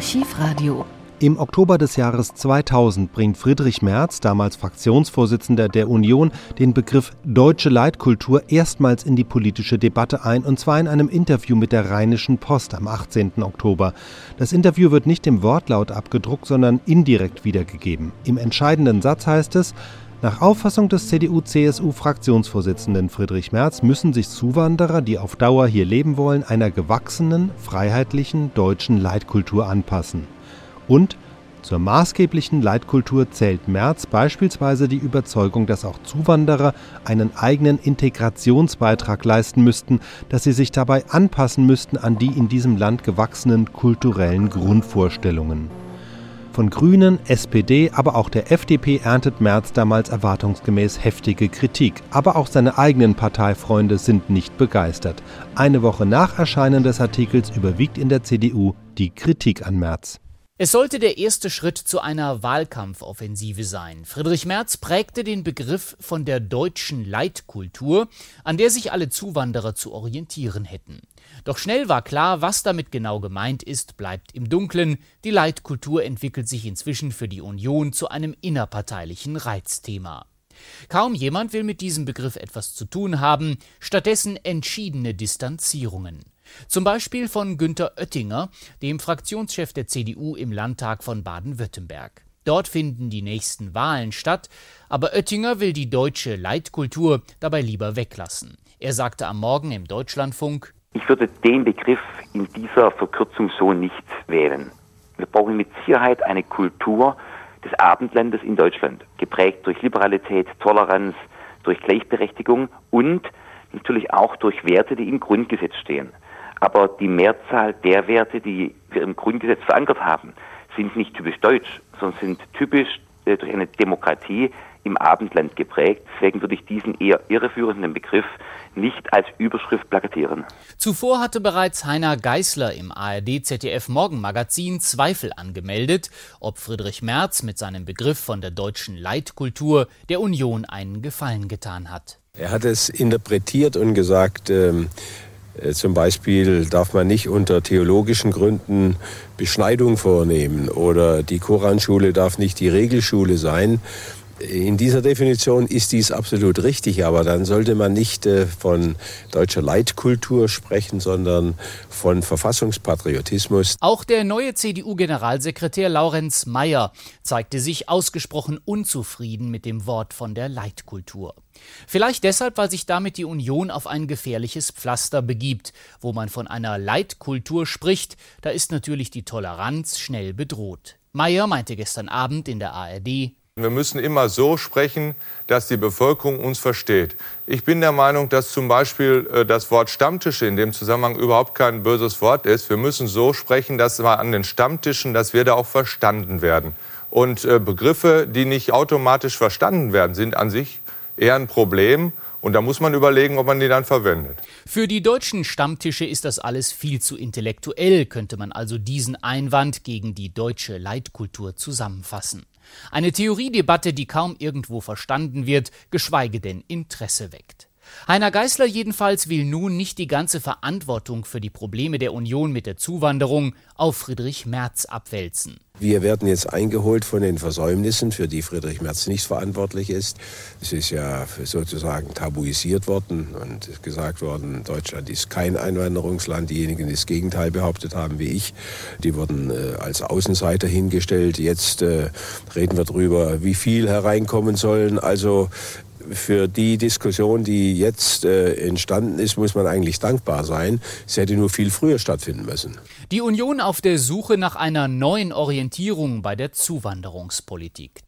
Archivradio. Im Oktober des Jahres 2000 bringt Friedrich Merz, damals Fraktionsvorsitzender der Union, den Begriff deutsche Leitkultur erstmals in die politische Debatte ein, und zwar in einem Interview mit der Rheinischen Post am 18. Oktober. Das Interview wird nicht im Wortlaut abgedruckt, sondern indirekt wiedergegeben. Im entscheidenden Satz heißt es, nach Auffassung des CDU-CSU-Fraktionsvorsitzenden Friedrich Merz müssen sich Zuwanderer, die auf Dauer hier leben wollen, einer gewachsenen, freiheitlichen deutschen Leitkultur anpassen. Und zur maßgeblichen Leitkultur zählt Merz beispielsweise die Überzeugung, dass auch Zuwanderer einen eigenen Integrationsbeitrag leisten müssten, dass sie sich dabei anpassen müssten an die in diesem Land gewachsenen kulturellen Grundvorstellungen. Von Grünen, SPD, aber auch der FDP erntet Merz damals erwartungsgemäß heftige Kritik. Aber auch seine eigenen Parteifreunde sind nicht begeistert. Eine Woche nach Erscheinen des Artikels überwiegt in der CDU die Kritik an Merz. Es sollte der erste Schritt zu einer Wahlkampfoffensive sein. Friedrich Merz prägte den Begriff von der deutschen Leitkultur, an der sich alle Zuwanderer zu orientieren hätten. Doch schnell war klar, was damit genau gemeint ist, bleibt im Dunkeln. Die Leitkultur entwickelt sich inzwischen für die Union zu einem innerparteilichen Reizthema. Kaum jemand will mit diesem Begriff etwas zu tun haben, stattdessen entschiedene Distanzierungen. Zum Beispiel von Günter Oettinger, dem Fraktionschef der CDU im Landtag von Baden-Württemberg. Dort finden die nächsten Wahlen statt, aber Oettinger will die deutsche Leitkultur dabei lieber weglassen. Er sagte am Morgen im Deutschlandfunk Ich würde den Begriff in dieser Verkürzung so nicht wählen. Wir brauchen mit Sicherheit eine Kultur des Abendlandes in Deutschland, geprägt durch Liberalität, Toleranz, durch Gleichberechtigung und natürlich auch durch Werte, die im Grundgesetz stehen. Aber die Mehrzahl der Werte, die wir im Grundgesetz verankert haben, sind nicht typisch deutsch, sondern sind typisch äh, durch eine Demokratie im Abendland geprägt. Deswegen würde ich diesen eher irreführenden Begriff nicht als Überschrift plakatieren. Zuvor hatte bereits Heiner Geißler im ARD ZDF Morgenmagazin Zweifel angemeldet, ob Friedrich Merz mit seinem Begriff von der deutschen Leitkultur der Union einen Gefallen getan hat. Er hat es interpretiert und gesagt, ähm, äh, zum Beispiel darf man nicht unter theologischen Gründen Beschneidung vornehmen oder die Koranschule darf nicht die Regelschule sein. In dieser Definition ist dies absolut richtig, aber dann sollte man nicht äh, von deutscher Leitkultur sprechen, sondern von Verfassungspatriotismus. Auch der neue CDU-Generalsekretär Laurenz Mayer zeigte sich ausgesprochen unzufrieden mit dem Wort von der Leitkultur. Vielleicht deshalb, weil sich damit die Union auf ein gefährliches Pflaster begibt. Wo man von einer Leitkultur spricht, da ist natürlich die Toleranz schnell bedroht. Mayer meinte gestern Abend in der ARD, wir müssen immer so sprechen, dass die Bevölkerung uns versteht. Ich bin der Meinung, dass zum Beispiel äh, das Wort Stammtische in dem Zusammenhang überhaupt kein böses Wort ist. Wir müssen so sprechen, dass wir an den Stammtischen, dass wir da auch verstanden werden. Und äh, Begriffe, die nicht automatisch verstanden werden, sind an sich eher ein Problem. Und da muss man überlegen, ob man die dann verwendet. Für die deutschen Stammtische ist das alles viel zu intellektuell, könnte man also diesen Einwand gegen die deutsche Leitkultur zusammenfassen. Eine Theoriedebatte, die kaum irgendwo verstanden wird, geschweige denn Interesse weckt. Heiner Geißler jedenfalls will nun nicht die ganze Verantwortung für die Probleme der Union mit der Zuwanderung auf Friedrich Merz abwälzen. Wir werden jetzt eingeholt von den Versäumnissen, für die Friedrich Merz nicht verantwortlich ist. Es ist ja sozusagen tabuisiert worden und gesagt worden, Deutschland ist kein Einwanderungsland. Diejenigen, die das Gegenteil behauptet haben, wie ich, die wurden äh, als Außenseiter hingestellt. Jetzt äh, reden wir darüber, wie viel hereinkommen sollen. Also für die Diskussion, die jetzt äh, entstanden ist, muss man eigentlich dankbar sein. Es hätte nur viel früher stattfinden müssen. Die Union auf der Suche nach einer neuen Orientierung bei der Zuwanderungspolitik.